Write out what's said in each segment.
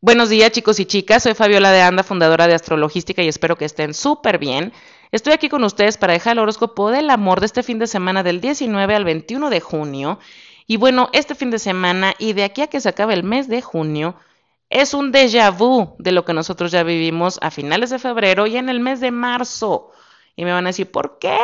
Buenos días chicos y chicas, soy Fabiola de Anda, fundadora de Astrologística y espero que estén súper bien. Estoy aquí con ustedes para dejar el horóscopo del amor de este fin de semana del 19 al 21 de junio. Y bueno, este fin de semana y de aquí a que se acabe el mes de junio es un déjà vu de lo que nosotros ya vivimos a finales de febrero y en el mes de marzo. Y me van a decir, ¿por qué?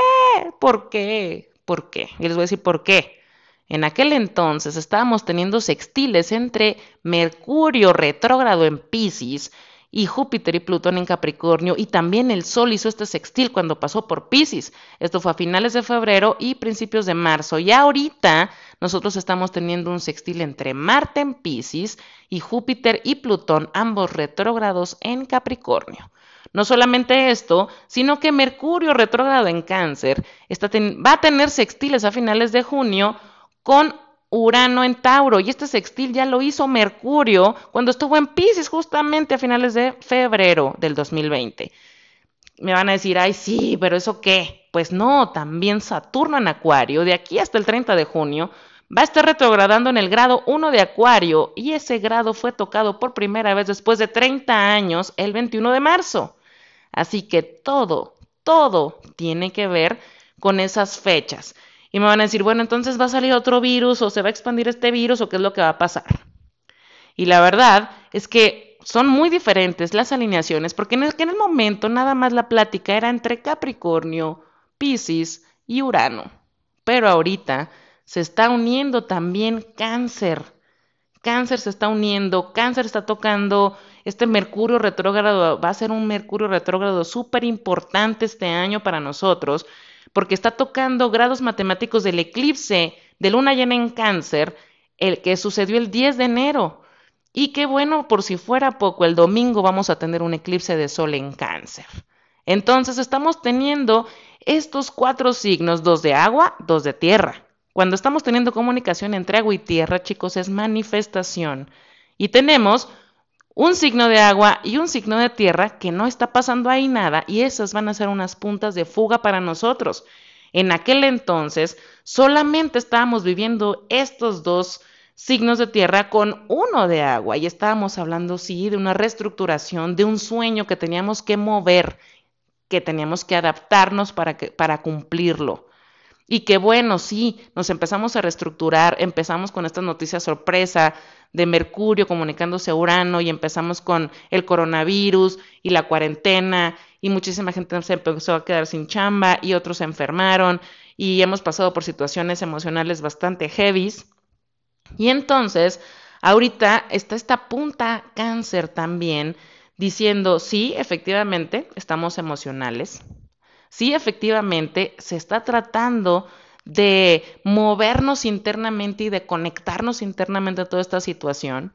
¿Por qué? ¿Por qué? Y les voy a decir por qué. En aquel entonces estábamos teniendo sextiles entre Mercurio retrógrado en Pisces y Júpiter y Plutón en Capricornio y también el Sol hizo este sextil cuando pasó por Pisces. Esto fue a finales de febrero y principios de marzo. Y ahorita nosotros estamos teniendo un sextil entre Marte en Pisces y Júpiter y Plutón, ambos retrógrados en Capricornio. No solamente esto, sino que Mercurio retrógrado en Cáncer va a tener sextiles a finales de junio con Urano en Tauro. Y este sextil ya lo hizo Mercurio cuando estuvo en Pisces justamente a finales de febrero del 2020. Me van a decir, ay, sí, pero ¿eso qué? Pues no, también Saturno en Acuario, de aquí hasta el 30 de junio, va a estar retrogradando en el grado 1 de Acuario y ese grado fue tocado por primera vez después de 30 años el 21 de marzo. Así que todo, todo tiene que ver con esas fechas. Y me van a decir, bueno, entonces va a salir otro virus o se va a expandir este virus o qué es lo que va a pasar. Y la verdad es que son muy diferentes las alineaciones, porque en el, momento nada más la plática era entre Capricornio, Pisces y Urano. Pero ahorita se está uniendo también Cáncer. Cáncer se está uniendo, Cáncer está tocando este Mercurio retrógrado, va a ser un Mercurio retrógrado súper importante este año para nosotros, porque está tocando grados matemáticos del eclipse de luna llena en cáncer, el que sucedió el 10 de enero. Y qué bueno, por si fuera poco, el domingo vamos a tener un eclipse de sol en cáncer. Entonces estamos teniendo estos cuatro signos, dos de agua, dos de tierra. Cuando estamos teniendo comunicación entre agua y tierra, chicos, es manifestación. Y tenemos un signo de agua y un signo de tierra que no está pasando ahí nada y esas van a ser unas puntas de fuga para nosotros. En aquel entonces solamente estábamos viviendo estos dos signos de tierra con uno de agua y estábamos hablando, sí, de una reestructuración, de un sueño que teníamos que mover, que teníamos que adaptarnos para, que, para cumplirlo. Y que bueno, sí, nos empezamos a reestructurar, empezamos con esta noticia sorpresa de Mercurio comunicándose a Urano y empezamos con el coronavirus y la cuarentena y muchísima gente se empezó a quedar sin chamba y otros se enfermaron y hemos pasado por situaciones emocionales bastante heavies. Y entonces, ahorita está esta punta cáncer también diciendo, sí, efectivamente, estamos emocionales, sí efectivamente se está tratando de movernos internamente y de conectarnos internamente a toda esta situación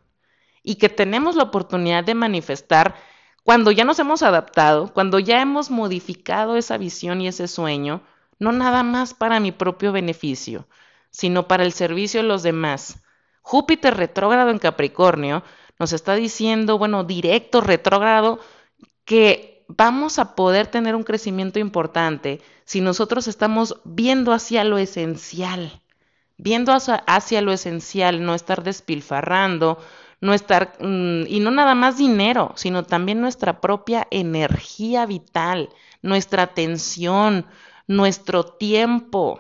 y que tenemos la oportunidad de manifestar cuando ya nos hemos adaptado, cuando ya hemos modificado esa visión y ese sueño, no nada más para mi propio beneficio, sino para el servicio de los demás. Júpiter retrógrado en Capricornio nos está diciendo, bueno, directo retrógrado, que vamos a poder tener un crecimiento importante si nosotros estamos viendo hacia lo esencial, viendo hacia, lo esencial, no estar despilfarrando, no estar, mm, y no nada más dinero, sino también nuestra propia energía vital, nuestra atención, nuestro tiempo.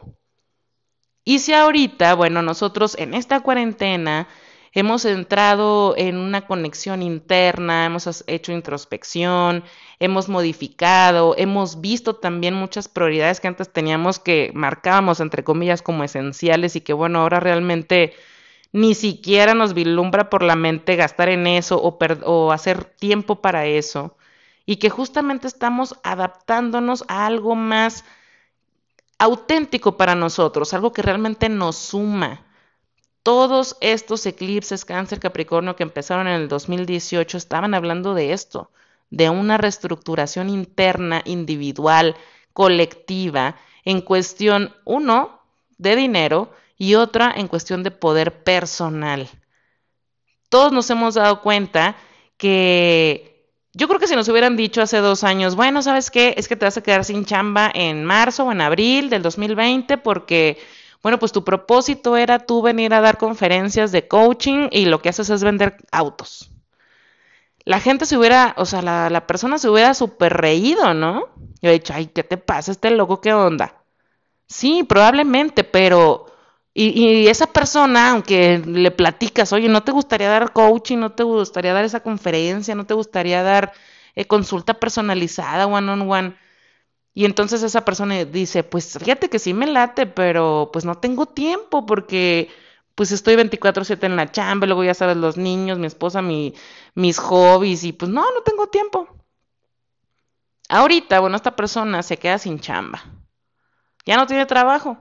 Y si ahorita, bueno, nosotros en esta cuarentena hemos entrado en una conexión interna, hemos hecho introspección, hemos modificado, hemos visto también muchas prioridades que antes teníamos que marcábamos entre comillas como esenciales y que bueno, ahora realmente ni siquiera nos vislumbra por la mente gastar en eso o, o hacer tiempo para eso. Y que justamente estamos adaptándonos a algo más auténtico para nosotros, algo que realmente nos suma, todos estos eclipses cáncer Capricornio que empezaron en el 2018 estaban hablando de esto, de una reestructuración interna, individual, colectiva, en cuestión, uno, de dinero y otra en cuestión de poder personal. Todos nos hemos dado cuenta que yo creo que si nos hubieran dicho hace dos años, bueno, ¿sabes qué? Es que te vas a quedar sin chamba en marzo o en abril del 2020 porque bueno, pues tu propósito era tú venir a dar conferencias de coaching y lo que haces es vender autos. La gente se hubiera, o sea, la, la persona se hubiera súper reído, ¿no? Yo he dicho, ay, ¿qué te pasa? Este loco, ¿qué onda? Sí, probablemente, pero... Y, y, esa persona, aunque le platicas, oye, ¿no te gustaría dar coaching? ¿No te gustaría dar esa conferencia? ¿No te gustaría dar eh, consulta personalizada, one on one? Y entonces esa persona dice, pues fíjate que sí me late, pero pues no tengo tiempo porque pues estoy 24/7 en la chamba, luego ya sabes, los niños, mi esposa, mi, mis hobbies y pues no, no tengo tiempo. Ahorita, bueno, esta persona se queda sin chamba, ya no tiene trabajo.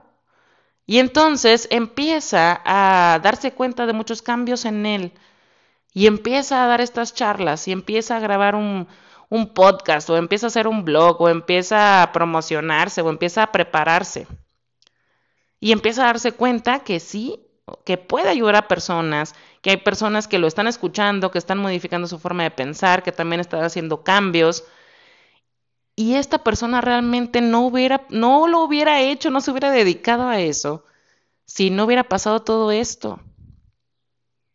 Y entonces empieza a darse cuenta de muchos cambios en él y empieza a dar estas charlas y empieza a grabar un, un podcast o empieza a hacer un blog o empieza a promocionarse o empieza a prepararse. Y empieza a darse cuenta que sí, que puede ayudar a personas, que hay personas que lo están escuchando, que están modificando su forma de pensar, que también están haciendo cambios. Y esta persona realmente no hubiera, no lo hubiera hecho, no se hubiera dedicado a eso, si no hubiera pasado todo esto.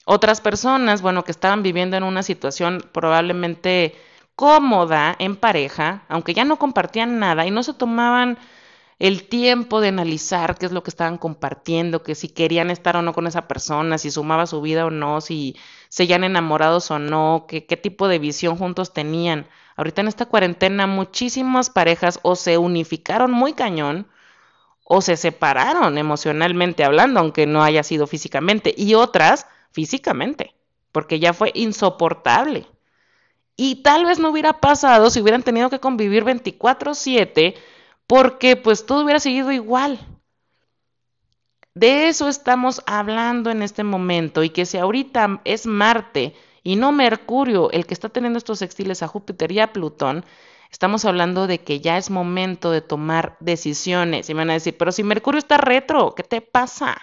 Otras personas, bueno, que estaban viviendo en una situación probablemente cómoda en pareja, aunque ya no compartían nada y no se tomaban el tiempo de analizar qué es lo que estaban compartiendo, que si querían estar o no con esa persona, si sumaba su vida o no, si seguían enamorados o no, qué tipo de visión juntos tenían. Ahorita en esta cuarentena muchísimas parejas o se unificaron muy cañón o se separaron emocionalmente hablando, aunque no haya sido físicamente, y otras físicamente, porque ya fue insoportable. Y tal vez no hubiera pasado si hubieran tenido que convivir 24/7 porque pues todo hubiera seguido igual. De eso estamos hablando en este momento y que si ahorita es Marte y no Mercurio el que está teniendo estos sextiles a Júpiter y a Plutón, estamos hablando de que ya es momento de tomar decisiones. Y me van a decir, pero si Mercurio está retro, ¿qué te pasa?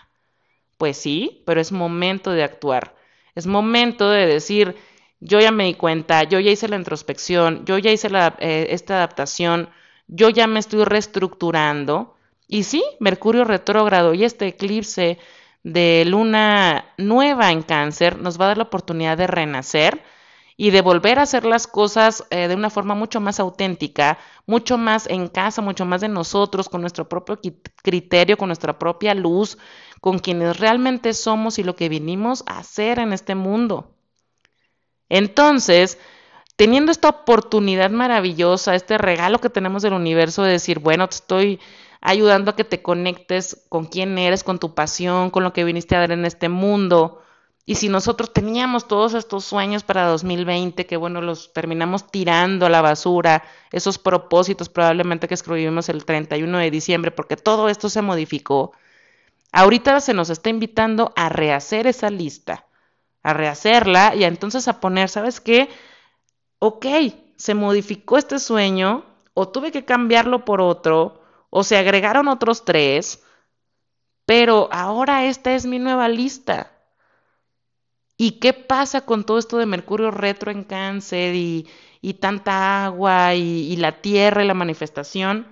Pues sí, pero es momento de actuar. Es momento de decir, yo ya me di cuenta, yo ya hice la introspección, yo ya hice eh, esta adaptación, yo ya me estoy reestructurando. Y sí, Mercurio retrógrado y este eclipse de luna nueva en cáncer nos va a dar la oportunidad de renacer y de volver a hacer las cosas eh, de una forma mucho más auténtica, mucho más en casa, mucho más de nosotros, con nuestro propio criterio, con nuestra propia luz, con quienes realmente somos y lo que vinimos a hacer en este mundo. Entonces, teniendo esta oportunidad maravillosa, este regalo que tenemos del universo de decir, bueno, te estoy ayudando a que te conectes con quién eres, con tu pasión, con lo que viniste a dar en este mundo. Y si nosotros teníamos todos estos sueños para 2020, que bueno, los terminamos tirando a la basura, esos propósitos probablemente que escribimos el 31 de diciembre, porque todo esto se modificó, ahorita se nos está invitando a rehacer esa lista a rehacerla y entonces a poner, ¿sabes qué? Ok, se modificó este sueño o tuve que cambiarlo por otro o se agregaron otros tres, pero ahora esta es mi nueva lista. ¿Y qué pasa con todo esto de Mercurio retro en cáncer y, y tanta agua y, y la tierra y la manifestación?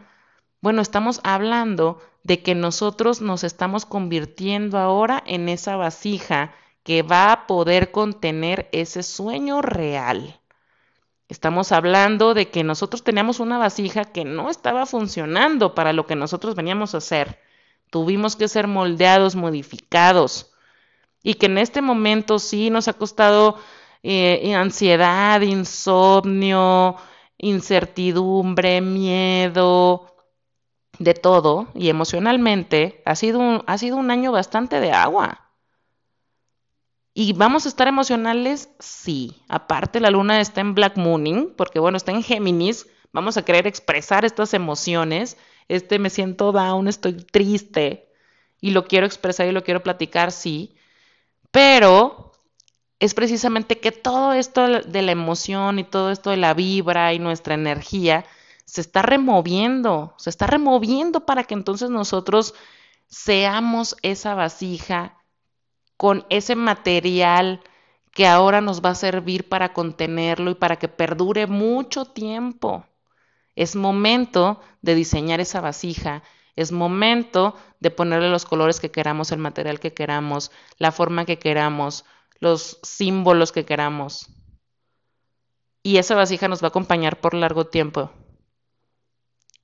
Bueno, estamos hablando de que nosotros nos estamos convirtiendo ahora en esa vasija que va a poder contener ese sueño real. Estamos hablando de que nosotros teníamos una vasija que no estaba funcionando para lo que nosotros veníamos a hacer. Tuvimos que ser moldeados, modificados. Y que en este momento sí nos ha costado eh, ansiedad, insomnio, incertidumbre, miedo, de todo. Y emocionalmente ha sido un año bastante de agua. ¿Y vamos a estar emocionales? Sí. Aparte, la luna está en Black Mooning, porque bueno, está en Géminis. Vamos a querer expresar estas emociones. Este, me siento down, estoy triste. Y lo quiero expresar y lo quiero platicar, sí. Pero es precisamente que todo esto de la emoción y todo esto de la vibra y nuestra energía se está removiendo, se está removiendo para que entonces nosotros seamos esa vasija con ese material que ahora nos va a servir para contenerlo y para que perdure mucho tiempo. Es momento de diseñar esa vasija, es momento de ponerle los colores que queramos, el material que queramos, la forma que queramos, los símbolos que queramos. y esa vasija nos va a acompañar por largo tiempo.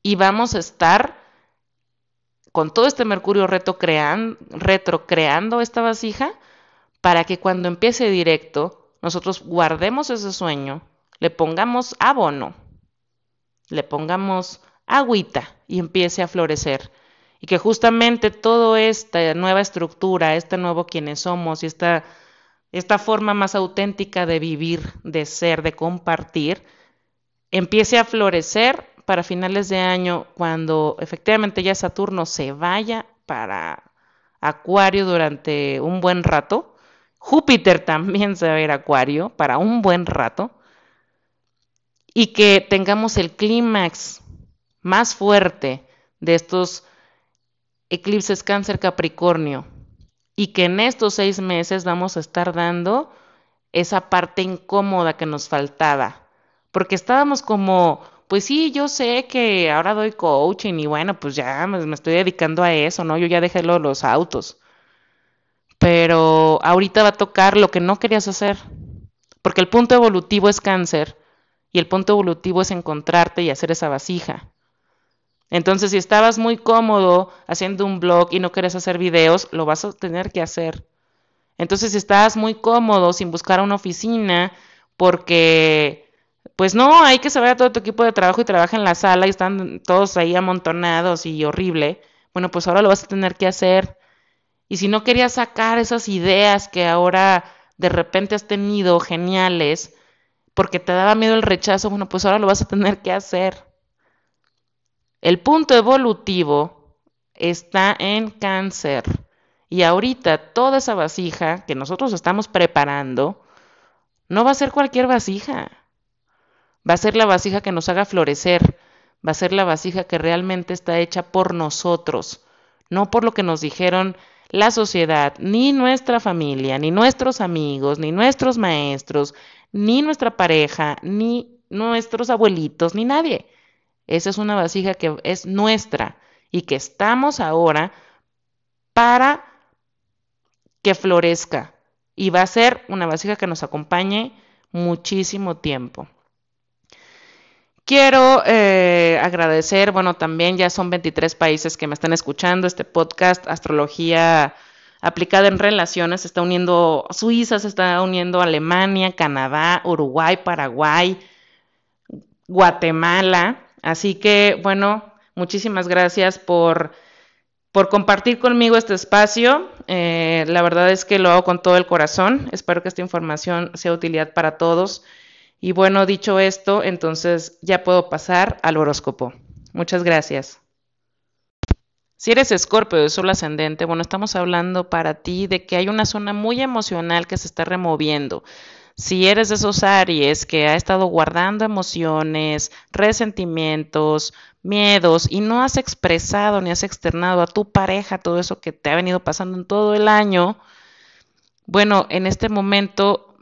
Y vamos a estar con todo este Mercurio retro, creando esta vasija para que cuando empiece directo nosotros guardemos ese sueño, le pongamos abono, le pongamos agüita y empiece a florecer. Y que justamente toda esta nueva estructura, este nuevo quienes somos y esta, esta forma más auténtica de vivir, de ser, de compartir, empiece a florecer para finales de año, cuando efectivamente ya Saturno se vaya para Acuario durante un buen rato, Júpiter también se va a ir a Acuario para un buen rato, y que tengamos el clímax más fuerte de estos eclipses cáncer Capricornio, y que en estos seis meses vamos a estar dando esa parte incómoda que nos faltaba, porque estábamos como pues sí, yo sé que ahora doy coaching y bueno, pues ya me, estoy dedicando a eso, ¿no? Yo ya dejé los autos. Pero ahorita va a tocar lo que no querías hacer. Porque el punto evolutivo es cáncer y el punto evolutivo es encontrarte y hacer esa vasija. Entonces, si estabas muy cómodo haciendo un blog y no querías hacer videos, lo vas a tener que hacer. Entonces, si estabas muy cómodo sin buscar una oficina porque pues no, hay que saber a todo tu equipo de trabajo y trabaja en la sala y están todos ahí amontonados y horrible. Bueno, pues ahora lo vas a tener que hacer. Y si no querías sacar esas ideas que ahora de repente has tenido geniales, porque te daba miedo el rechazo, bueno, pues ahora lo vas a tener que hacer. El punto evolutivo está en cáncer. Y ahorita toda esa vasija que nosotros estamos preparando no va a ser cualquier vasija Va a ser la vasija que nos haga florecer, va a ser la vasija que realmente está hecha por nosotros, no por lo que nos dijeron la sociedad, ni nuestra familia, ni nuestros amigos, ni nuestros maestros, ni nuestra pareja, ni nuestros abuelitos, ni nadie. Esa es una vasija que es nuestra y que estamos ahora para que florezca. Y va a ser una vasija que nos acompañe muchísimo tiempo. Quiero eh, agradecer, bueno, también ya son 23 países que me están escuchando este podcast, Astrología aplicada en relaciones, se está uniendo Suiza, se está uniendo Alemania, Canadá, Uruguay, Paraguay, Guatemala. Así que, bueno, muchísimas gracias por, por compartir conmigo este espacio. Eh, la verdad es que lo hago con todo el corazón. Espero que esta información sea de utilidad para todos. Y bueno, dicho esto, entonces ya puedo pasar al horóscopo. Muchas gracias. Si eres escorpio de sol ascendente, bueno, estamos hablando para ti de que hay una zona muy emocional que se está removiendo. Si eres de esos Aries que ha estado guardando emociones, resentimientos, miedos y no has expresado ni has externado a tu pareja todo eso que te ha venido pasando en todo el año, bueno, en este momento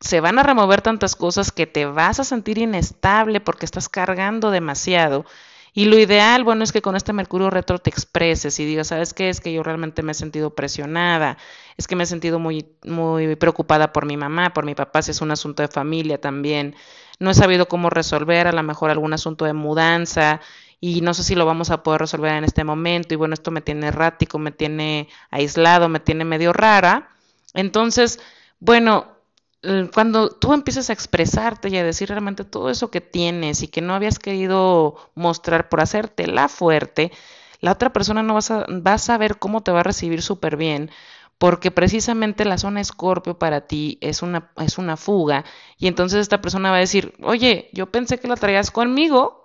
se van a remover tantas cosas que te vas a sentir inestable porque estás cargando demasiado. Y lo ideal, bueno, es que con este Mercurio retro te expreses y digas, ¿sabes qué? Es que yo realmente me he sentido presionada, es que me he sentido muy, muy preocupada por mi mamá, por mi papá, si es un asunto de familia también. No he sabido cómo resolver a lo mejor algún asunto de mudanza y no sé si lo vamos a poder resolver en este momento. Y bueno, esto me tiene errático, me tiene aislado, me tiene medio rara. Entonces, bueno, cuando tú empiezas a expresarte y a decir realmente todo eso que tienes y que no habías querido mostrar por hacerte la fuerte, la otra persona no vas a, va a saber cómo te va a recibir súper bien, porque precisamente la zona escorpio para ti es una, es una fuga, y entonces esta persona va a decir, oye, yo pensé que la traías conmigo,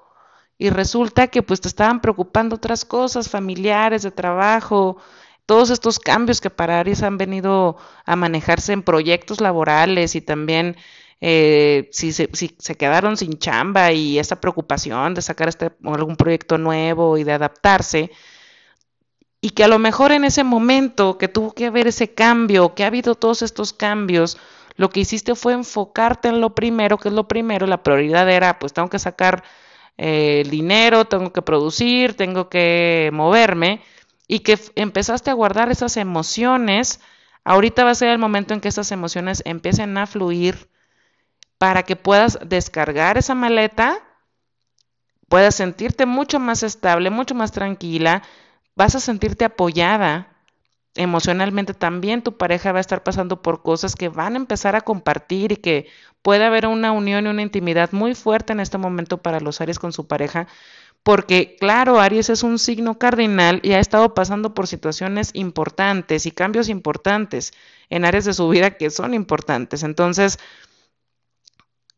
y resulta que pues te estaban preocupando otras cosas, familiares, de trabajo, todos estos cambios que para Aries han venido a manejarse en proyectos laborales y también eh, si, se, quedaron sin chamba y esa preocupación de sacar este, algún proyecto nuevo y de adaptarse, y que a lo mejor en ese momento que tuvo que haber ese cambio, que ha habido todos estos cambios, lo que hiciste fue enfocarte en lo primero, que es lo primero, la prioridad era, pues tengo que sacar eh, dinero, tengo que producir, tengo que moverme, y que empezaste a guardar esas emociones, ahorita va a ser el momento en que esas emociones empiecen a fluir, para que puedas descargar esa maleta, puedas sentirte mucho más estable, mucho más tranquila, vas a sentirte apoyada. Emocionalmente también tu pareja va a estar pasando por cosas que van a empezar a compartir y que puede haber una unión y una intimidad muy fuerte en este momento para los Aries con su pareja, porque claro, Aries es un signo cardinal y ha estado pasando por situaciones importantes y cambios importantes en áreas de su vida que son importantes. Entonces,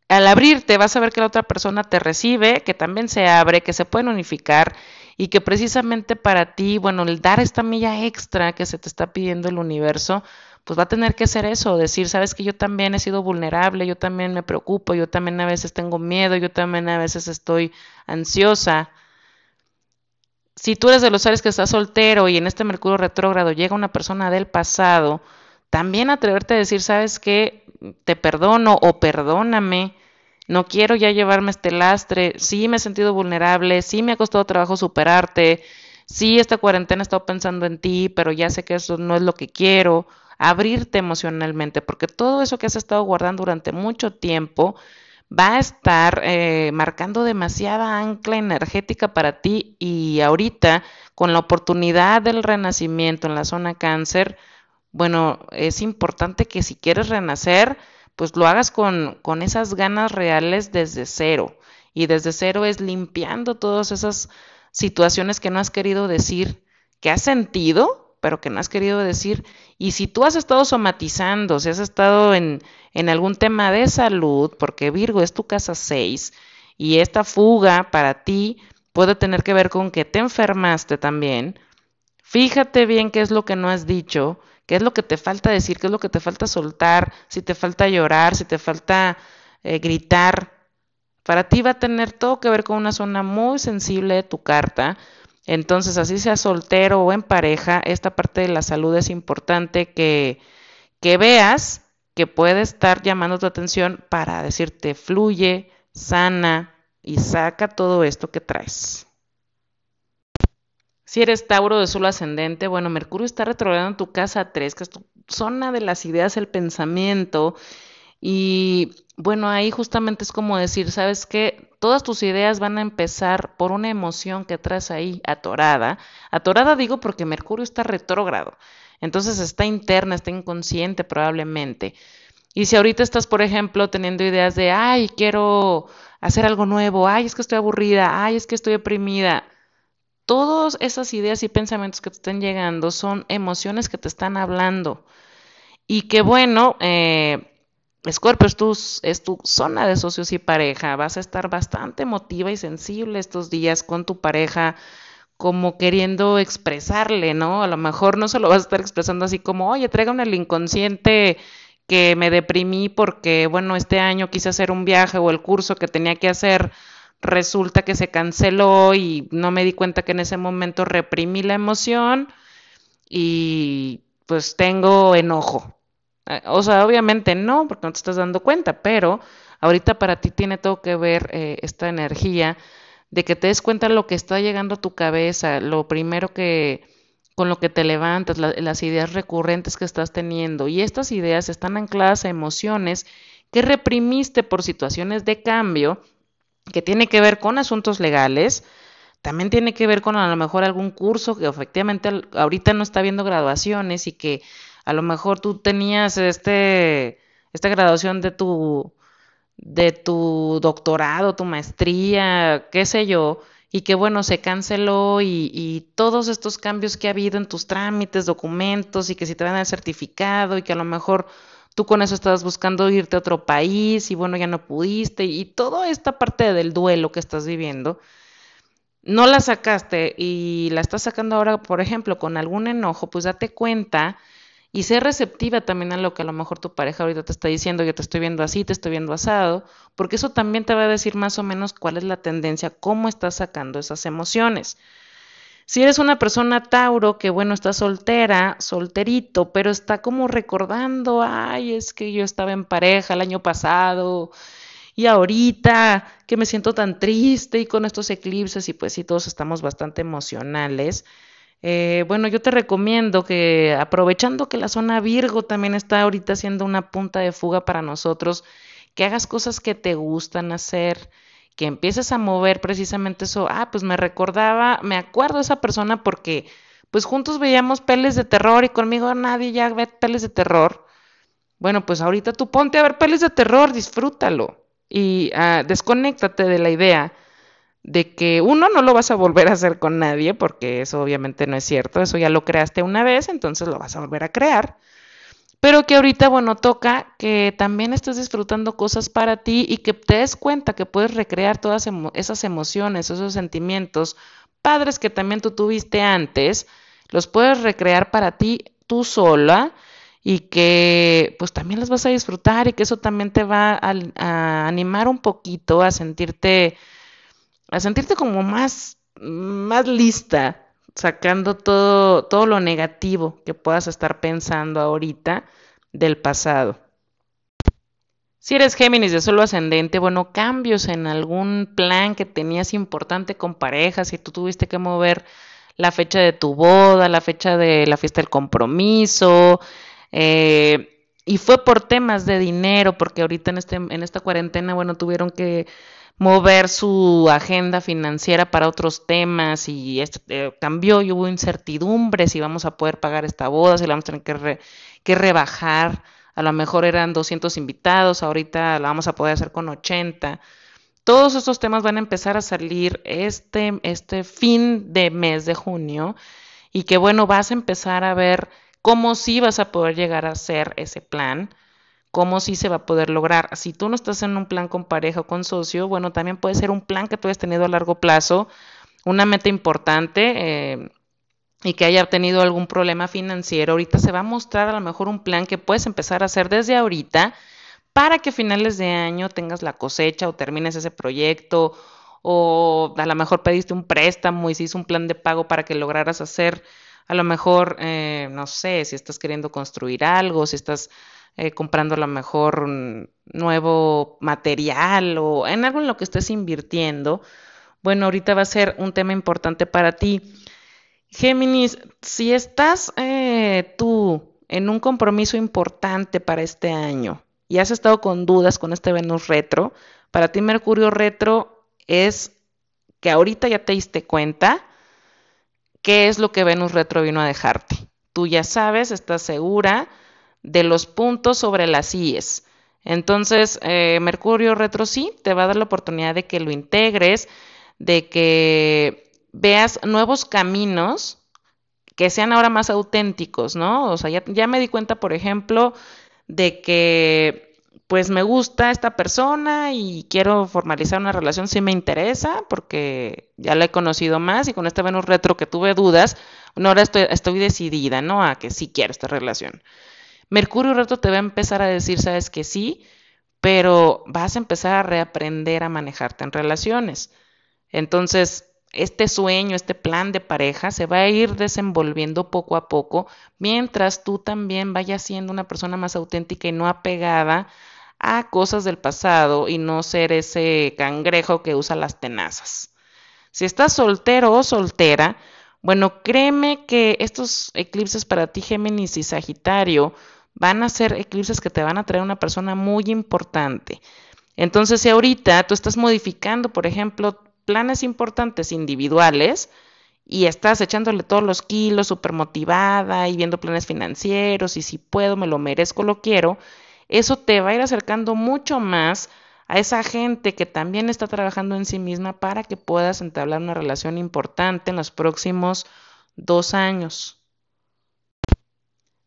al abrirte vas a ver que la otra persona te recibe, que también se abre, que se pueden unificar y que precisamente para ti, bueno, el dar esta milla extra que se te está pidiendo el universo, pues va a tener que ser eso, decir, sabes que yo también he sido vulnerable, yo también me preocupo, yo también a veces tengo miedo, yo también a veces estoy ansiosa. Si tú eres de los seres que estás soltero y en este Mercurio retrógrado llega una persona del pasado, también atreverte a decir, sabes que te perdono o perdóname, no quiero ya llevarme este lastre, sí me he sentido vulnerable, sí me ha costado trabajo superarte, sí esta cuarentena he estado pensando en ti, pero ya sé que eso no es lo que quiero, abrirte emocionalmente, porque todo eso que has estado guardando durante mucho tiempo va a estar eh, marcando demasiada ancla energética para ti y ahorita con la oportunidad del renacimiento en la zona cáncer, bueno, es importante que si quieres renacer, pues lo hagas con, con esas ganas reales desde cero. Y desde cero es limpiando todas esas situaciones que no has querido decir, que has sentido, pero que no has querido decir. Y si tú has estado somatizando, si has estado en, en algún tema de salud, porque Virgo es tu casa 6, y esta fuga para ti puede tener que ver con que te enfermaste también, fíjate bien qué es lo que no has dicho qué es lo que te falta decir, qué es lo que te falta soltar, si te falta llorar, si te falta eh, gritar. Para ti va a tener todo que ver con una zona muy sensible de tu carta. Entonces, así sea soltero o en pareja, esta parte de la salud es importante que, que veas que puede estar llamando tu atención para decirte fluye, sana y saca todo esto que traes. Si eres Tauro de solo ascendente, bueno, Mercurio está retrogradando en tu casa 3, que es tu zona de las ideas, el pensamiento. Y bueno, ahí justamente es como decir, ¿sabes qué? Todas tus ideas van a empezar por una emoción que traes ahí atorada. Atorada digo porque Mercurio está retrógrado. Entonces está interna, está inconsciente probablemente. Y si ahorita estás, por ejemplo, teniendo ideas de, ay, quiero hacer algo nuevo, ay, es que estoy aburrida, ay, es que estoy deprimida todas esas ideas y pensamientos que te están llegando son emociones que te están hablando. Y que bueno, eh, Scorpio es tu, es tu zona de socios y pareja. Vas a estar bastante emotiva y sensible estos días con tu pareja, como queriendo expresarle, ¿no? A lo mejor no se lo vas a estar expresando así como, oye, tráigame el inconsciente que me deprimí porque, bueno, este año quise hacer un viaje o el curso que tenía que hacer resulta que se canceló y no me di cuenta que en ese momento reprimí la emoción y pues tengo enojo. Eh, o sea, obviamente no, porque no te estás dando cuenta, pero ahorita para ti tiene todo que ver eh, esta energía de que te des cuenta lo que está llegando a tu cabeza, lo primero que con lo que te levantas, las ideas recurrentes que estás teniendo. Y estas ideas están ancladas a emociones que reprimiste por situaciones de cambio que tiene que ver con asuntos legales, también tiene que ver con a lo mejor algún curso que efectivamente ahorita no está viendo graduaciones y que a lo mejor tú tenías este esta graduación de tu de tu doctorado, tu maestría, qué sé yo, y que bueno, se canceló y, y, todos estos cambios que ha habido en tus trámites, documentos y que si te dan el certificado y que a lo mejor tú con eso estabas buscando irte a otro país y bueno, ya no pudiste y toda esta parte del duelo que estás viviendo, no la sacaste y la estás sacando ahora, por ejemplo, con algún enojo, pues date cuenta y sé receptiva también a lo que a lo mejor tu pareja ahorita te está diciendo, yo te estoy viendo así, te estoy viendo asado, porque eso también te va a decir más o menos cuál es la tendencia, cómo estás sacando esas emociones. Si eres una persona Tauro que, bueno, está soltera, solterito, pero está como recordando, ay, es que yo estaba en pareja el año pasado y ahorita que me siento tan triste y con estos eclipses y pues sí, todos estamos bastante emocionales. Eh, bueno, yo te recomiendo que aprovechando que la zona Virgo también está ahorita siendo una punta de fuga para nosotros, que hagas cosas que te gustan hacer, que empieces a mover precisamente eso. Ah, pues me recordaba, me acuerdo de esa persona porque pues juntos veíamos peles de terror y conmigo nadie ya ve peles de terror. Bueno, pues ahorita tú ponte a ver peles de terror, disfrútalo y uh, desconéctate de la idea de que uno no lo vas a volver a hacer con nadie, porque eso obviamente no es cierto, eso ya lo creaste una vez, entonces lo vas a volver a crear. Pero que ahorita, bueno, toca que también estés disfrutando cosas para ti y que te des cuenta que puedes recrear todas esas emociones, esos sentimientos padres que también tú tuviste antes, los puedes recrear para ti tú sola y que pues también las vas a disfrutar y que eso también te va a, a animar un poquito a sentirte a sentirte como más, más lista, sacando todo, todo lo negativo que puedas estar pensando ahorita del pasado. Si eres Géminis de solo ascendente, bueno, cambios en algún plan que tenías importante con parejas, si tú tuviste que mover la fecha de tu boda, la fecha de la fiesta del compromiso, eh, y fue por temas de dinero, porque ahorita en, este, en esta cuarentena, bueno, tuvieron que mover su agenda financiera para otros temas y este, eh, cambió y hubo incertidumbre si vamos a poder pagar esta boda, si la vamos a tener que, que rebajar. A lo mejor eran 200 invitados, ahorita la vamos a poder hacer con 80. Todos estos temas van a empezar a salir este, este fin de mes de junio y que bueno, vas a empezar a ver cómo sí vas a poder llegar a hacer ese plan cómo sí se va a poder lograr. Si tú no estás en un plan con pareja o con socio, bueno, también puede ser un plan que tú hayas tenido a largo plazo, una meta importante eh, y que haya tenido algún problema financiero. Ahorita se va a mostrar a lo mejor un plan que puedes empezar a hacer desde ahorita para que a finales de año tengas la cosecha o termines ese proyecto o a lo mejor pediste un préstamo y se hizo un plan de pago para que lograras hacer a lo mejor, eh, no sé, si estás queriendo construir algo, si estás eh, comprando a lo mejor nuevo material o en algo en lo que estés invirtiendo, bueno, ahorita va a ser un tema importante para ti. Géminis, si estás eh, tú en un compromiso importante para este año y has estado con dudas con este Venus retro, para ti Mercurio retro es que ahorita ya te diste cuenta qué es lo que Venus retro vino a dejarte. Tú ya sabes, estás segura, de los puntos sobre las IES. Entonces, eh, Mercurio retro sí te va a dar la oportunidad de que lo integres, de que veas nuevos caminos que sean ahora más auténticos, ¿no? O sea, ya, me di cuenta, por ejemplo, de que pues me gusta esta persona y quiero formalizar una relación, sí me interesa, porque ya la he conocido más y con este Venus retro que tuve dudas, ahora estoy, estoy decidida, ¿no? A que sí quiero esta relación. Mercurio reto te va a empezar a decir, sabes que sí, pero vas a empezar a reaprender a manejarte en relaciones. Entonces, este sueño, este plan de pareja se va a ir desenvolviendo poco a poco, mientras tú también vayas siendo una persona más auténtica y no apegada a cosas del pasado y no ser ese cangrejo que usa las tenazas. Si estás soltero o soltera, bueno, créeme que estos eclipses para ti, Géminis y Sagitario, van a ser eclipses que te van a traer una persona muy importante. Entonces, si ahorita tú estás modificando, por ejemplo, planes importantes individuales y estás echándole todos los kilos, súper motivada y viendo planes financieros y si puedo, me lo merezco, lo quiero, eso te va a ir acercando mucho más a esa gente que también está trabajando en sí misma para que puedas entablar una relación importante en los próximos dos años.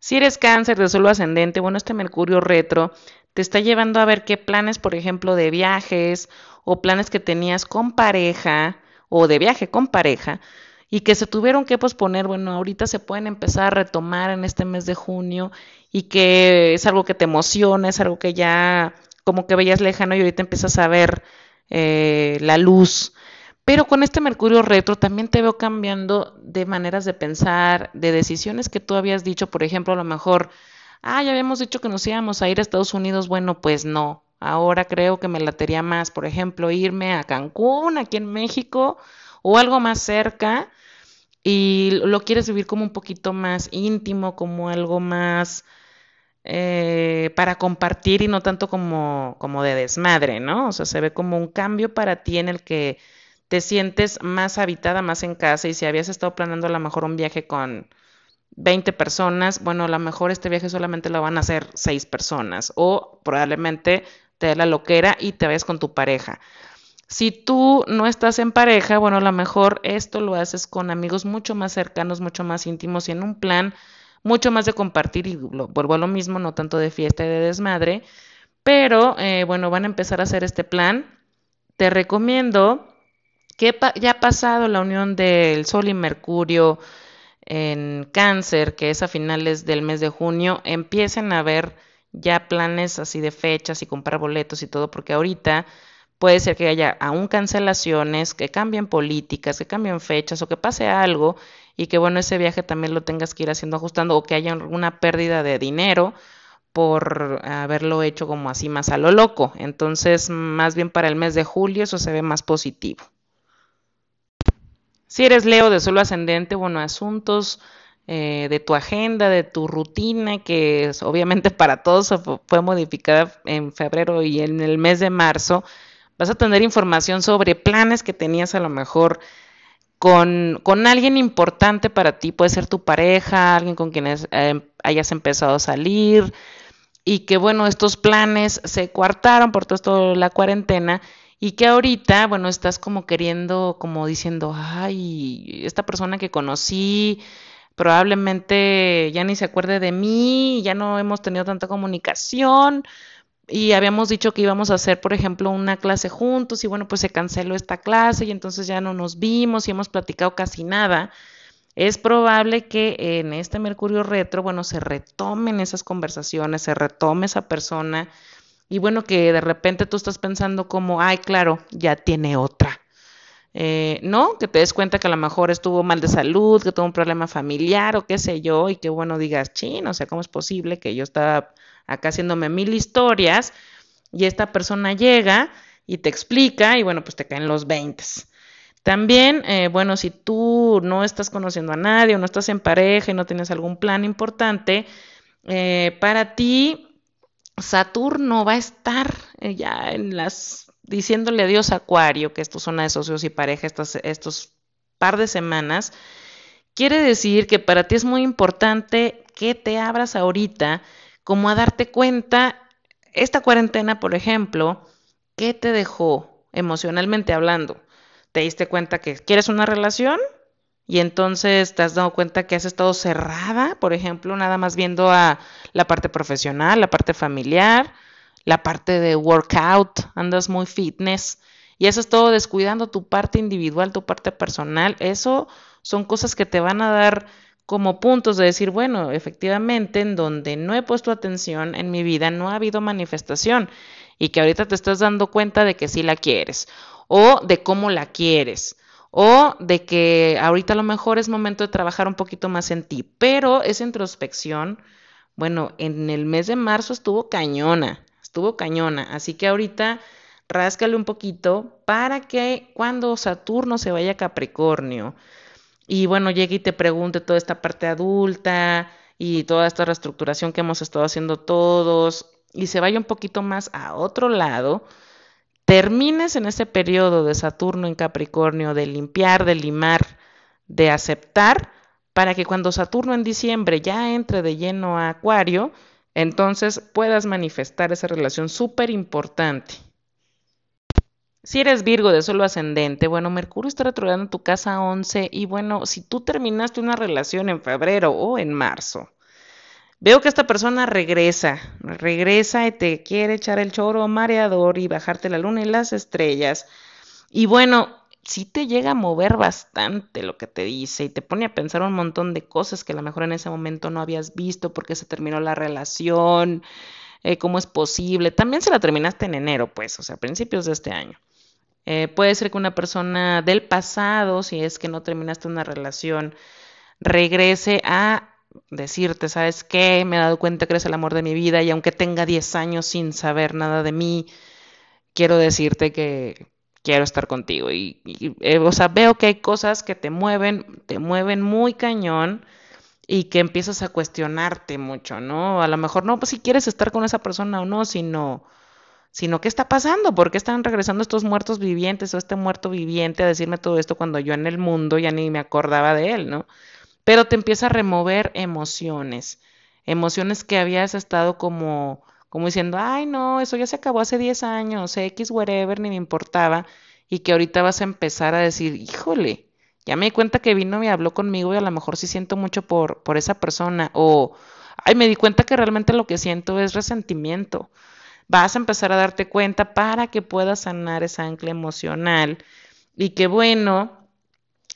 Si eres cáncer de suelo ascendente, bueno, este Mercurio retro te está llevando a ver qué planes, por ejemplo, de viajes o planes que tenías con pareja o de viaje con pareja y que se tuvieron que posponer, bueno, ahorita se pueden empezar a retomar en este mes de junio y que es algo que te emociona, es algo que ya como que veías lejano y ahorita empiezas a ver eh, la luz pero con este Mercurio retro también te veo cambiando de maneras de pensar, de decisiones que tú habías dicho, por ejemplo, a lo mejor, ah, ya habíamos dicho que nos íbamos a ir a Estados Unidos, bueno, pues no, ahora creo que me latería más, por ejemplo, irme a Cancún, aquí en México, o algo más cerca, y lo quieres vivir como un poquito más íntimo, como algo más eh, para compartir y no tanto como, como de desmadre, ¿no? O sea, se ve como un cambio para ti en el que te sientes más habitada, más en casa y si habías estado planeando a lo mejor un viaje con 20 personas, bueno, a lo mejor este viaje solamente lo van a hacer 6 personas o probablemente te dé la loquera y te vayas con tu pareja. Si tú no estás en pareja, bueno, a lo mejor esto lo haces con amigos mucho más cercanos, mucho más íntimos y en un plan mucho más de compartir y vuelvo a lo mismo, no tanto de fiesta y de desmadre, pero eh, bueno, van a empezar a hacer este plan. Te recomiendo que ya ha pasado la unión del Sol y Mercurio en cáncer, que es a finales del mes de junio, empiecen a ver ya planes así de fechas y comprar boletos y todo, porque ahorita Puede ser que haya aún cancelaciones, que cambien políticas, que cambien fechas o que pase algo y que bueno, ese viaje también lo tengas que ir haciendo ajustando o que haya una pérdida de dinero por haberlo hecho como así más a lo loco. Entonces, más bien para el mes de julio eso se ve más positivo. Si eres Leo de solo ascendente, bueno, asuntos eh, de tu agenda, de tu rutina, que obviamente para todos fue modificada en febrero y en el mes de marzo, vas a tener información sobre planes que tenías a lo mejor con, alguien importante para ti, puede ser tu pareja, alguien con quien eh, hayas empezado a salir y que bueno, estos planes se coartaron por toda la cuarentena y que ahorita, bueno, estás como queriendo, como diciendo, ay, esta persona que conocí probablemente ya ni se acuerde de mí, ya no hemos tenido tanta comunicación, y habíamos dicho que íbamos a hacer, por ejemplo, una clase juntos y bueno, pues se canceló esta clase y entonces ya no nos vimos y hemos platicado casi nada. Es probable que en este Mercurio retro, bueno, se retomen esas conversaciones, se retome esa persona y bueno, que de repente tú estás pensando como, ay, claro, ya tiene otra. Eh, no, que te des cuenta que a lo mejor estuvo mal de salud, que tuvo un problema familiar o qué sé yo, y que bueno, digas, chin, o sea, ¿cómo es posible que yo estaba acá haciéndome mil historias y esta persona llega y te explica y bueno, pues te caen los 20. También, eh, bueno, si tú no estás conociendo a nadie o no estás en pareja y no tienes algún plan importante, eh, para ti Saturno va a estar eh, ya en las diciéndole adiós a Acuario, que esto son zona de socios y pareja estos par de semanas. Quiere decir que para ti es muy importante que te abras ahorita como a darte cuenta, esta cuarentena, por ejemplo, ¿qué te dejó emocionalmente hablando? ¿Te diste cuenta que quieres una relación? Y entonces te has dado cuenta que has estado cerrada, por ejemplo, nada más viendo a la parte profesional, la parte familiar, la parte de workout, andas muy fitness y eso es todo descuidando tu parte individual, tu parte personal. Eso son cosas que te van a dar como puntos de decir, bueno, efectivamente, en donde no he puesto atención en mi vida, no ha habido manifestación y que ahorita te estás dando cuenta de que sí la quieres o de cómo la quieres o de que ahorita a lo mejor es momento de trabajar un poquito más en ti, pero esa introspección, bueno, en el mes de marzo estuvo cañona, estuvo cañona, así que ahorita ráscale un poquito para que cuando Saturno se vaya a Capricornio, y bueno, llegue y te pregunte toda esta parte adulta y toda esta reestructuración que hemos estado haciendo todos y se vaya un poquito más a otro lado, termines en ese periodo de Saturno en Capricornio de limpiar, de limar, de aceptar, para que cuando Saturno en diciembre ya entre de lleno a Acuario, entonces puedas manifestar esa relación súper importante. Si eres Virgo de solo ascendente, bueno, Mercurio está retrogradando en tu casa 11 y bueno, si tú terminaste una relación en febrero o en marzo, veo que esta persona regresa, regresa y te quiere echar el choro mareador y bajarte la luna y las estrellas. Y bueno, si te llega a mover bastante lo que te dice y te pone a pensar un montón de cosas que a lo mejor en ese momento no habías visto porque se terminó la relación, eh, cómo es posible. También se la terminaste en enero, pues, o sea, principios de este año. Eh, puede ser que una persona del pasado, si es que no terminaste una relación, regrese a decirte, ¿sabes qué? Me he dado cuenta que eres el amor de mi vida y aunque tenga 10 años sin saber nada de mí, quiero decirte que quiero estar contigo. Y, eh, o sea, veo que hay cosas que te mueven, te mueven muy cañón y que empiezas a cuestionarte mucho, ¿no? A lo mejor no, pues si quieres estar con esa persona o no, sino, sino qué está pasando, por qué están regresando estos muertos vivientes o este muerto viviente a decirme todo esto cuando yo en el mundo ya ni me acordaba de él, ¿no? Pero te empieza a remover emociones, emociones que habías estado como, como diciendo, ay no, eso ya se acabó hace 10 años, X, whatever, ni me importaba, y que ahorita vas a empezar a decir, híjole, ya me di cuenta que vino y habló conmigo y a lo mejor sí siento mucho por, por esa persona, o, ay, me di cuenta que realmente lo que siento es resentimiento. Vas a empezar a darte cuenta para que puedas sanar esa ancla emocional y que bueno,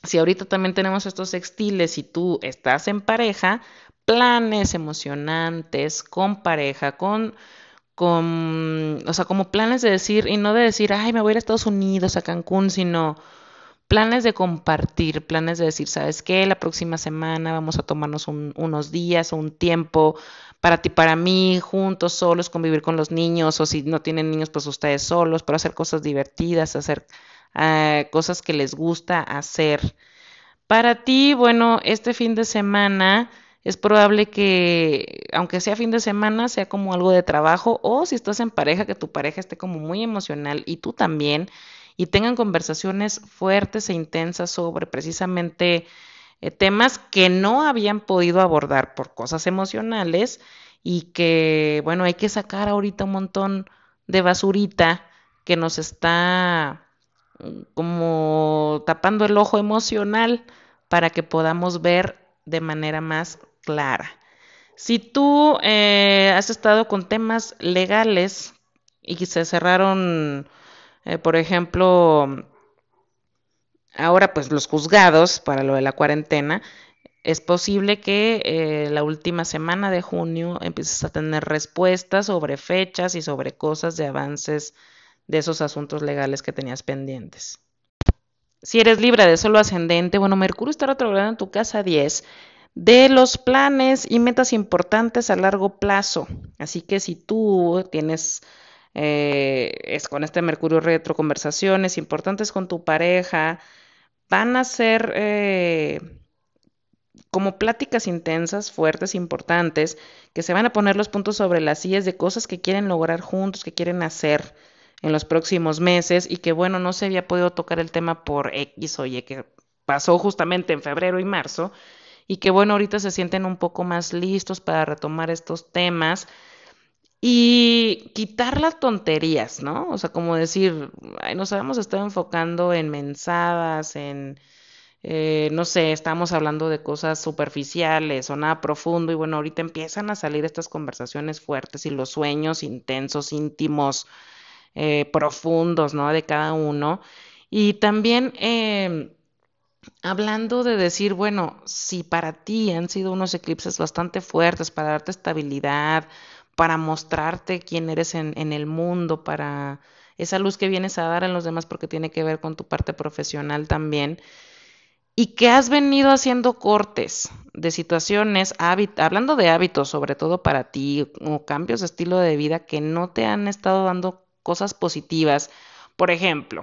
si ahorita también tenemos estos sextiles y tú estás en pareja, planes emocionantes con pareja, con, con, o sea, como planes de decir, y no de decir, ay, me voy a ir a Estados Unidos, a Cancún, sino planes de compartir, planes de decir, ¿sabes qué? La próxima semana vamos a tomarnos unos días o un tiempo para ti, para mí, juntos, solos, convivir con los niños, o si no tienen niños, pues ustedes solos, para hacer cosas divertidas, hacer cosas que les gusta hacer. Para ti, bueno, este fin de semana es probable que, aunque sea fin de semana, sea como algo de trabajo, o si estás en pareja, que tu pareja esté como muy emocional y tú también, y tengan conversaciones fuertes e intensas sobre precisamente eh, temas que no habían podido abordar por cosas emocionales y que, bueno, hay que sacar ahorita un montón de basurita que nos está como tapando el ojo emocional para que podamos ver de manera más clara. Si tú eh, has estado con temas legales y se cerraron, eh, por ejemplo, ahora pues los juzgados para lo de la cuarentena, es posible que eh, la última semana de junio empieces a tener respuestas sobre fechas y sobre cosas de avances de esos asuntos legales que tenías pendientes. Si eres libre de solo ascendente, bueno, Mercurio está retrogrado en tu casa 10 de los planes y metas importantes a largo plazo. Así que si tú tienes eh, es con este Mercurio retro conversaciones importantes con tu pareja, van a ser eh, como pláticas intensas, fuertes, importantes, que se van a poner los puntos sobre las sillas de cosas que quieren lograr juntos, que quieren hacer en los próximos meses y que bueno, no se había podido tocar el tema por X o Y que pasó justamente en febrero y marzo y que bueno, ahorita se sienten un poco más listos para retomar estos temas y quitar las tonterías, ¿no? O sea, como decir, ay, nos habíamos estado enfocando en mensadas, en, eh, no sé, estamos hablando de cosas superficiales o nada profundo y bueno, ahorita empiezan a salir estas conversaciones fuertes y los sueños intensos, íntimos, eh, profundos, ¿no? De cada uno. Y también em, hablando de decir, bueno, si para ti han sido unos eclipses bastante fuertes para darte estabilidad, para mostrarte quién eres en, en el mundo, para esa luz que vienes a dar a los demás porque tiene que ver con tu parte profesional también, y que has venido haciendo cortes de situaciones, hablando de hábitos sobre todo para ti, o cambios de estilo de vida que no te han estado dando cosas positivas. Por ejemplo,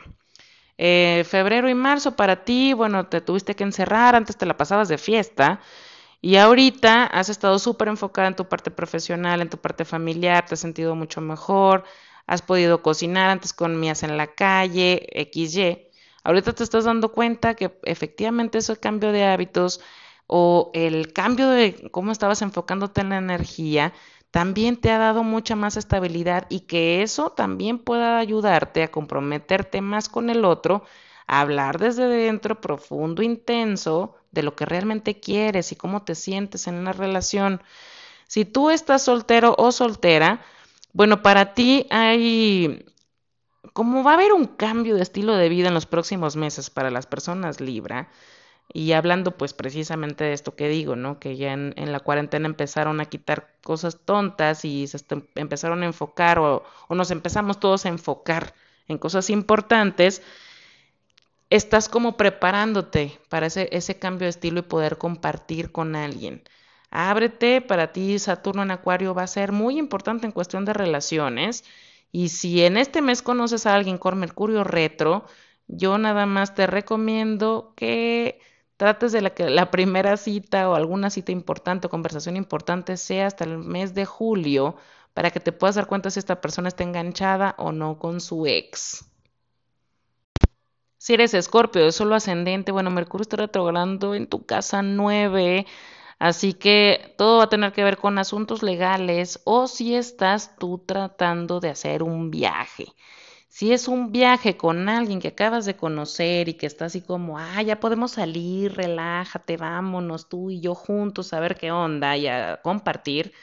eh, febrero y marzo para ti, bueno, te tuviste que encerrar, antes te la pasabas de fiesta y ahorita has estado súper enfocada en tu parte profesional, en tu parte familiar, te has sentido mucho mejor, has podido cocinar, antes comías en la calle, XY. Ahorita te estás dando cuenta que efectivamente ese cambio de hábitos o el cambio de cómo estabas enfocándote en la energía también te ha dado mucha más estabilidad y que eso también pueda ayudarte a comprometerte más con el otro, a hablar desde dentro, profundo, intenso, de lo que realmente quieres y cómo te sientes en una relación. Si tú estás soltero o soltera, bueno, para ti hay, como va a haber un cambio de estilo de vida en los próximos meses para las personas Libra, y hablando pues precisamente de esto que digo, ¿no? Que ya en, la cuarentena empezaron a quitar cosas tontas y se empezaron a enfocar o, o, nos empezamos todos a enfocar en cosas importantes, estás como preparándote para ese, ese cambio de estilo y poder compartir con alguien. Ábrete, para ti Saturno en Acuario va a ser muy importante en cuestión de relaciones. Y si en este mes conoces a alguien con Mercurio retro, yo nada más te recomiendo que trates de la que la primera cita o alguna cita importante o conversación importante sea hasta el mes de julio para que te puedas dar cuenta si esta persona está enganchada o no con su ex. Si eres escorpio de solo ascendente, bueno, Mercurio está retrogradando en tu casa 9, así que todo va a tener que ver con asuntos legales o si estás tú tratando de hacer un viaje. Si es un viaje con alguien que acabas de conocer y que está así como, ah, ya podemos salir, relájate, vámonos tú y yo juntos a ver qué onda y a compartir.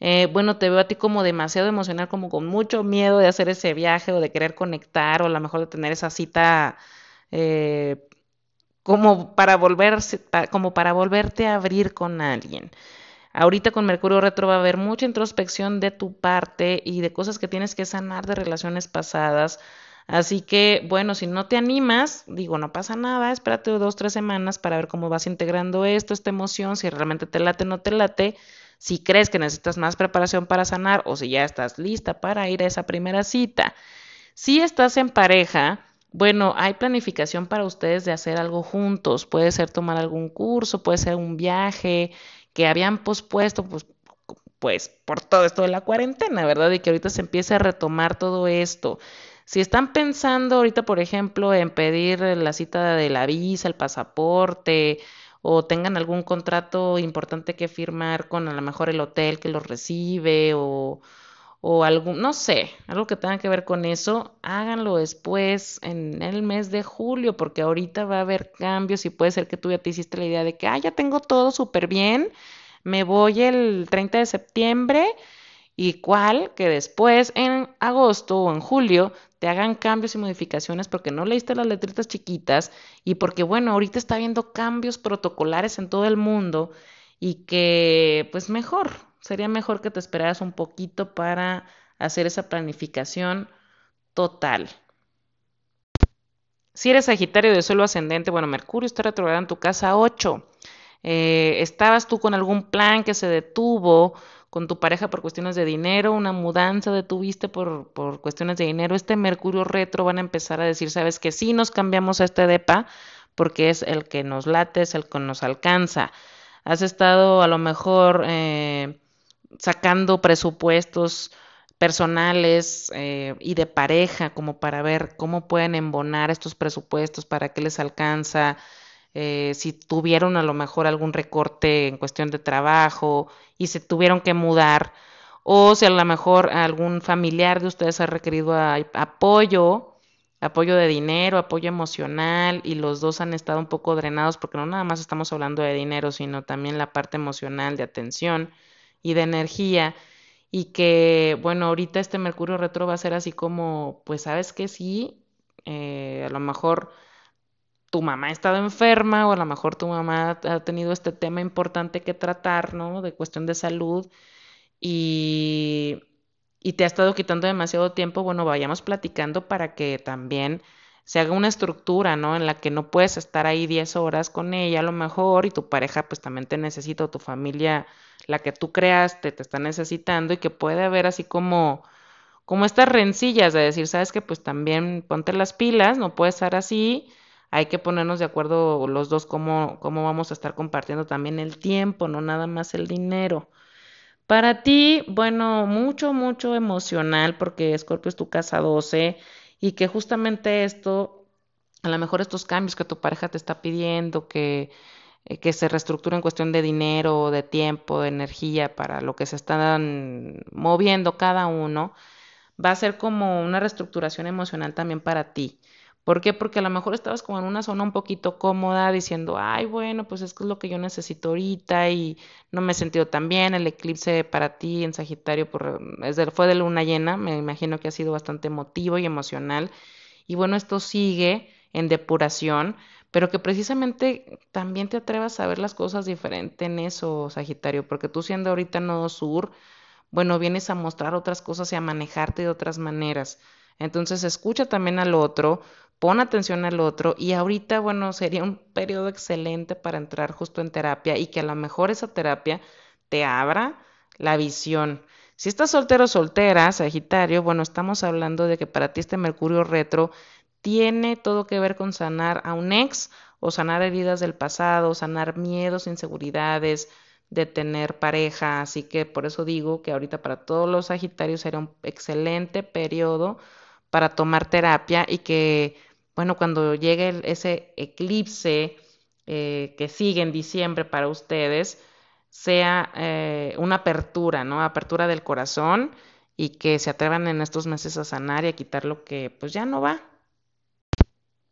Eh, bueno, te veo a ti como demasiado emocional, como con mucho miedo de hacer ese viaje o de querer conectar o a lo mejor de tener esa cita eh, como para volverse, como para volverte a abrir con alguien. Ahorita con Mercurio retro va a haber mucha introspección de tu parte y de cosas que tienes que sanar de relaciones pasadas. Así que, bueno, si no te animas, digo, no pasa nada, espérate dos, tres semanas para ver cómo vas integrando esto, esta emoción, si realmente te late o no te late, si crees que necesitas más preparación para sanar o si ya estás lista para ir a esa primera cita. Si estás en pareja, bueno, hay planificación para ustedes de hacer algo juntos, puede ser tomar algún curso, puede ser un viaje, que habían pospuesto, pues, pues por todo esto de la cuarentena, ¿verdad? Y que ahorita se empiece a retomar todo esto. Si están pensando ahorita, por ejemplo, en pedir la cita de la visa, el pasaporte, o tengan algún contrato importante que firmar con a lo mejor el hotel que los recibe, o, o algún, no sé, algo que tenga que ver con eso, háganlo después en el mes de julio, porque ahorita va a haber cambios y puede ser que tú ya te hiciste la idea de que, ah, ya tengo todo súper bien, me voy el 30 de septiembre y cuál que después en agosto o en julio te hagan cambios y modificaciones porque no leíste las letritas chiquitas y porque bueno, ahorita está habiendo cambios protocolares en todo el mundo y que pues mejor, sería mejor que te esperaras un poquito para hacer esa planificación total. Si eres Sagitario de suelo ascendente, bueno, Mercurio está retrogradando en tu casa 8. Eh, ¿Estabas tú con algún plan que se detuvo con tu pareja por cuestiones de dinero, una mudanza detuviste por, por cuestiones de dinero? Este Mercurio retro van a empezar a decir, sabes que sí nos cambiamos a este DEPA porque es el que nos late, es el que nos alcanza. Has estado a lo mejor... Eh, sacando presupuestos personales eh, y de pareja como para ver cómo pueden embonar estos presupuestos, para qué les alcanza, eh, si tuvieron a lo mejor algún recorte en cuestión de trabajo y se tuvieron que mudar, o si a lo mejor algún familiar de ustedes ha requerido apoyo, apoyo de dinero, apoyo emocional, y los dos han estado un poco drenados porque no nada más estamos hablando de dinero, sino también la parte emocional de atención y de energía y que, bueno, ahorita este Mercurio retro va a ser así como, pues sabes que sí, eh, a lo mejor tu mamá ha estado enferma o a lo mejor tu mamá ha tenido este tema importante que tratar, ¿no? De cuestión de salud y, y te ha estado quitando demasiado tiempo, bueno, vayamos platicando para que también se haga una estructura, ¿no? En la que no puedes estar ahí 10 horas con ella a lo mejor y tu pareja pues también te necesita o tu familia, la que tú creaste, te está necesitando y que puede haber así como como estas rencillas de decir, sabes que pues también ponte las pilas, no puede estar así, hay que ponernos de acuerdo los dos cómo, cómo vamos a estar compartiendo también el tiempo, no nada más el dinero. Para ti, bueno, mucho, mucho emocional porque Scorpio es tu casa 12 y que justamente esto, a lo mejor estos cambios que tu pareja te está pidiendo, que, eh, que se reestructura en cuestión de dinero, de tiempo, de energía para lo que se están moviendo cada uno, va a ser como una reestructuración emocional también para ti. ¿Por qué? Porque a lo mejor estabas como en una zona un poquito cómoda diciendo, ay, bueno, pues es que es lo que yo necesito ahorita y no me he sentido tan bien. El eclipse para ti en Sagitario por, fue de luna llena, me imagino que ha sido bastante emotivo y emocional. Y bueno, esto sigue en depuración, pero que precisamente también te atrevas a ver las cosas diferente en eso, Sagitario, porque tú siendo ahorita nodo sur, bueno, vienes a mostrar otras cosas y a manejarte de otras maneras. Entonces escucha también al otro, pon atención al otro y ahorita, bueno, sería un periodo excelente para entrar justo en terapia y que a lo mejor esa terapia te abra la visión. Si estás soltero o soltera, Sagitario, bueno, estamos hablando de que para ti este Mercurio retro tiene todo que ver con sanar a un ex o sanar heridas del pasado, sanar miedos, inseguridades de tener pareja. Así que por eso digo que ahorita para todos los Sagitarios será un excelente periodo para tomar terapia y que, bueno, cuando llegue ese eclipse eh, que sigue en diciembre para ustedes, sea eh, una apertura, ¿no? Apertura del corazón y que se atrevan en estos meses a sanar y a quitar lo que pues ya no va.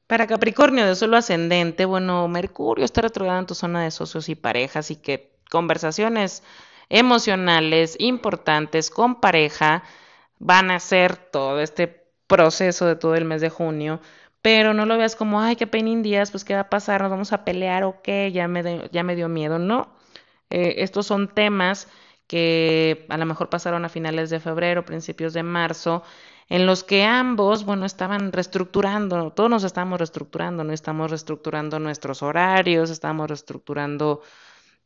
Para Capricornio de suelo ascendente, bueno, Mercurio está retrogrado en tu zona de socios y parejas y que conversaciones emocionales importantes con pareja van a ser todo este proceso de todo el mes de junio, pero no lo veas como, ay, qué pena días, pues qué va a pasar, nos vamos a pelear o qué, ya me, ya me dio miedo, no. Eh, estos son temas que a lo mejor pasaron a finales de febrero, principios de marzo, en los que ambos, bueno, estaban reestructurando, todos nos estamos reestructurando, no estamos reestructurando nuestros horarios, estamos reestructurando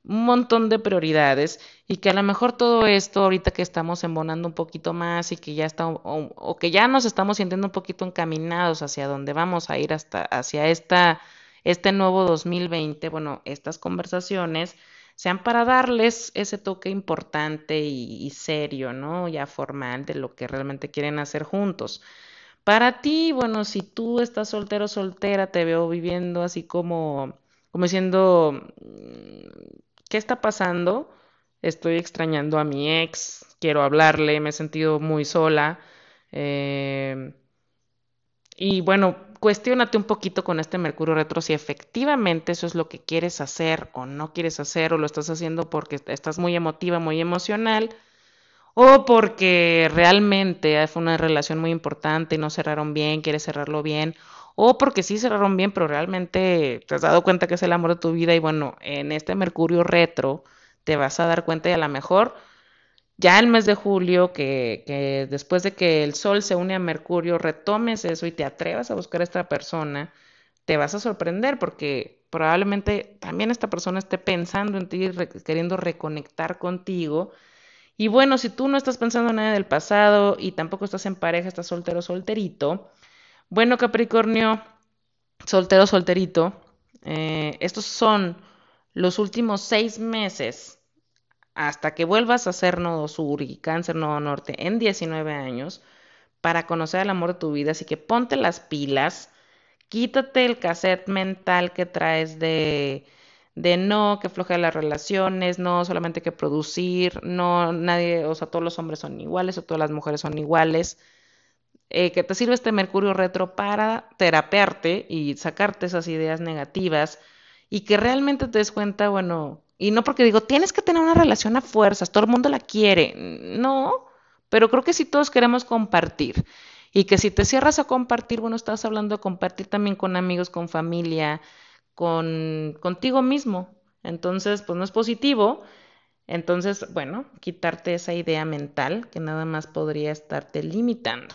un montón de prioridades y que a lo mejor todo esto ahorita que estamos embonando un poquito más y que ya está o, que ya nos estamos sintiendo un poquito encaminados hacia donde vamos a ir hasta hacia esta este nuevo 2020, bueno, estas conversaciones sean para darles ese toque importante y, serio, ¿no? Ya formal de lo que realmente quieren hacer juntos. Para ti, bueno, si tú estás soltero soltera, te veo viviendo así como, como diciendo, ¿qué está pasando? Estoy extrañando a mi ex, quiero hablarle, me he sentido muy sola. Eh, y bueno, cuestionate un poquito con este Mercurio retro si efectivamente eso es lo que quieres hacer o no quieres hacer o lo estás haciendo porque estás muy emotiva, muy emocional o porque realmente fue una relación muy importante y no cerraron bien, quieres cerrarlo bien o porque sí cerraron bien, pero realmente te has dado cuenta que es el amor de tu vida y bueno, en este Mercurio retro te vas a dar cuenta y a lo mejor ya el mes de julio, que, después de que el Sol se une a Mercurio, retomes eso y te atrevas a buscar a esta persona, te vas a sorprender porque probablemente también esta persona esté pensando en ti, queriendo reconectar contigo. Y bueno, si tú no estás pensando en nada del pasado y tampoco estás en pareja, estás soltero, solterito, bueno, Capricornio, soltero, solterito, eh, estos son los últimos seis meses hasta que vuelvas a ser nodo sur y cáncer nodo norte en 19 años para conocer el amor de tu vida. Así que ponte las pilas, quítate el cassette mental que traes de, de no, que floja las relaciones, no solamente que producir, no, nadie, o sea, todos los hombres son iguales o todas las mujeres son iguales. Eh, que te sirve este Mercurio retro para terapearte y sacarte esas ideas negativas y que realmente te des cuenta, bueno, y no porque digo, tienes que tener una relación a fuerzas, todo el mundo la quiere. No, pero creo que si todos queremos compartir. Y que si te cierras a compartir, bueno, estás hablando de compartir también con amigos, con familia, con contigo mismo. Entonces, pues no es positivo. Entonces, bueno, quitarte esa idea mental que nada más podría estarte limitando.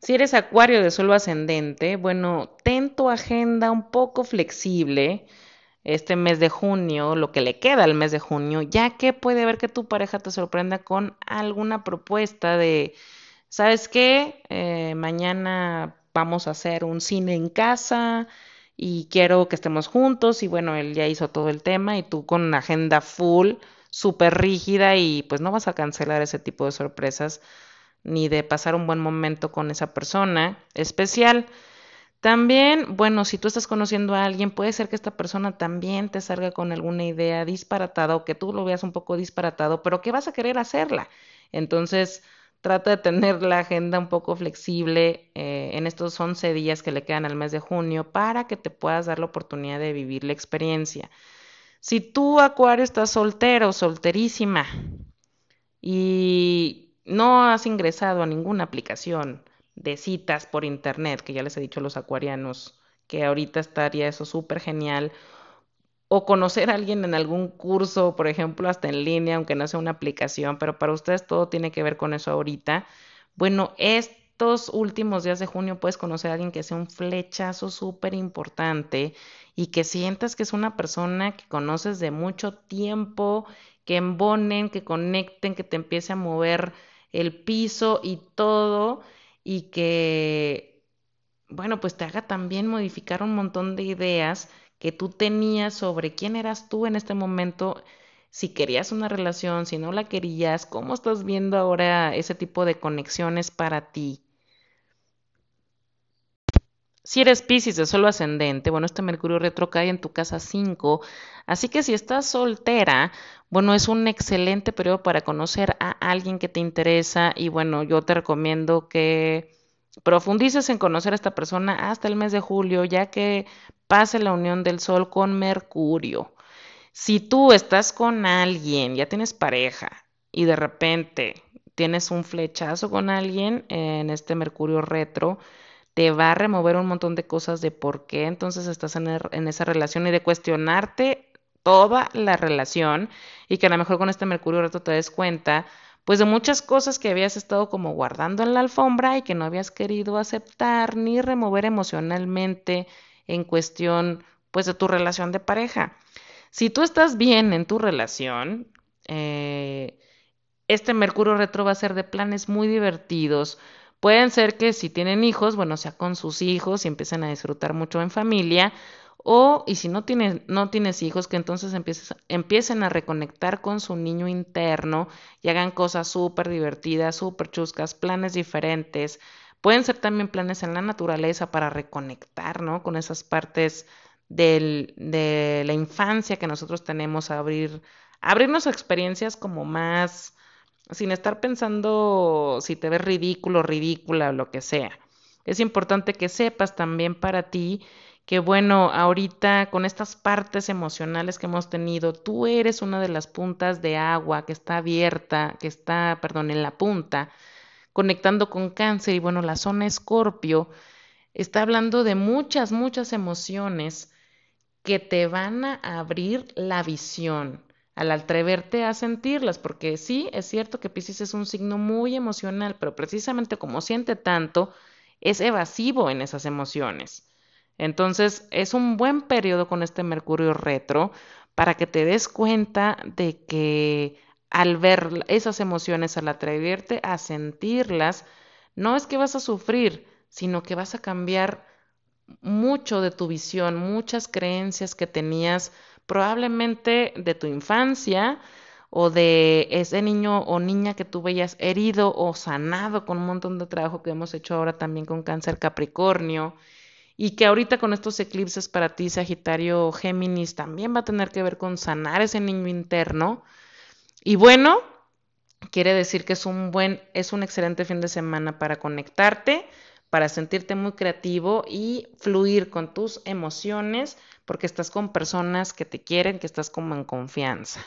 Si eres acuario de suelo ascendente, bueno, ten tu agenda un poco flexible este mes de junio, lo que le queda al mes de junio, ya que puede ver que tu pareja te sorprenda con alguna propuesta de, ¿sabes qué? Eh, mañana vamos a hacer un cine en casa y quiero que estemos juntos y bueno, él ya hizo todo el tema y tú con una agenda full, súper rígida y pues no vas a cancelar ese tipo de sorpresas ni de pasar un buen momento con esa persona especial. También, bueno, si tú estás conociendo a alguien, puede ser que esta persona también te salga con alguna idea disparatada o que tú lo veas un poco disparatado, pero que vas a querer hacerla. Entonces, trata de tener la agenda un poco flexible eh, en estos 11 días que le quedan al mes de junio para que te puedas dar la oportunidad de vivir la experiencia. Si tú, Acuario, estás soltero solterísima y no has ingresado a ninguna aplicación, de citas por internet, que ya les he dicho a los acuarianos que ahorita estaría eso súper genial. O conocer a alguien en algún curso, por ejemplo, hasta en línea, aunque no sea una aplicación, pero para ustedes todo tiene que ver con eso ahorita. Bueno, estos últimos días de junio puedes conocer a alguien que sea un flechazo súper importante y que sientas que es una persona que conoces de mucho tiempo, que embonen, que conecten, que te empiece a mover el piso y todo y que, bueno, pues te haga también modificar un montón de ideas que tú tenías sobre quién eras tú en este momento, si querías una relación, si no la querías, cómo estás viendo ahora ese tipo de conexiones para ti. Si eres Pisces de solo ascendente, bueno, este Mercurio retro cae en tu casa 5, así que si estás soltera, bueno, es un excelente periodo para conocer a alguien que te interesa y bueno, yo te recomiendo que profundices en conocer a esta persona hasta el mes de julio, ya que pase la unión del Sol con Mercurio. Si tú estás con alguien, ya tienes pareja y de repente tienes un flechazo con alguien en este Mercurio retro, te va a remover un montón de cosas de por qué entonces estás en, en, esa relación y de cuestionarte toda la relación y que a lo mejor con este Mercurio retro te des cuenta pues de muchas cosas que habías estado como guardando en la alfombra y que no habías querido aceptar ni remover emocionalmente en cuestión pues de tu relación de pareja. Si tú estás bien en tu relación, eh, este Mercurio retro va a ser de planes muy divertidos, Pueden ser que si tienen hijos, bueno, sea con sus hijos y empiecen a disfrutar mucho en familia, o, y si no tienes, no tienes hijos, que entonces empiecen a reconectar con su niño interno y hagan cosas súper divertidas, súper chuscas, planes diferentes. Pueden ser también planes en la naturaleza para reconectar, ¿no? Con esas partes del, de la infancia que nosotros tenemos, abrir, abrirnos a experiencias como más sin estar pensando si te ves ridículo, ridícula o lo que sea. Es importante que sepas también para ti que bueno, ahorita con estas partes emocionales que hemos tenido, tú eres una de las puntas de agua que está abierta, que está, perdón, en la punta, conectando con cáncer y bueno, la zona escorpio está hablando de muchas, muchas emociones que te van a abrir la visión, al atreverte a sentirlas, porque sí, es cierto que Pisces es un signo muy emocional, pero precisamente como siente tanto, es evasivo en esas emociones. Entonces, es un buen periodo con este Mercurio retro para que te des cuenta de que al ver esas emociones, al atreverte a sentirlas, no es que vas a sufrir, sino que vas a cambiar mucho de tu visión, muchas creencias que tenías probablemente de tu infancia o de ese niño o niña que tú veías herido o sanado con un montón de trabajo que hemos hecho ahora también con cáncer Capricornio y que ahorita con estos eclipses para ti Sagitario Géminis también va a tener que ver con sanar ese niño interno. Y bueno, quiere decir que es un buen es un excelente fin de semana para conectarte para sentirte muy creativo y fluir con tus emociones porque estás con personas que te quieren, que estás como en confianza.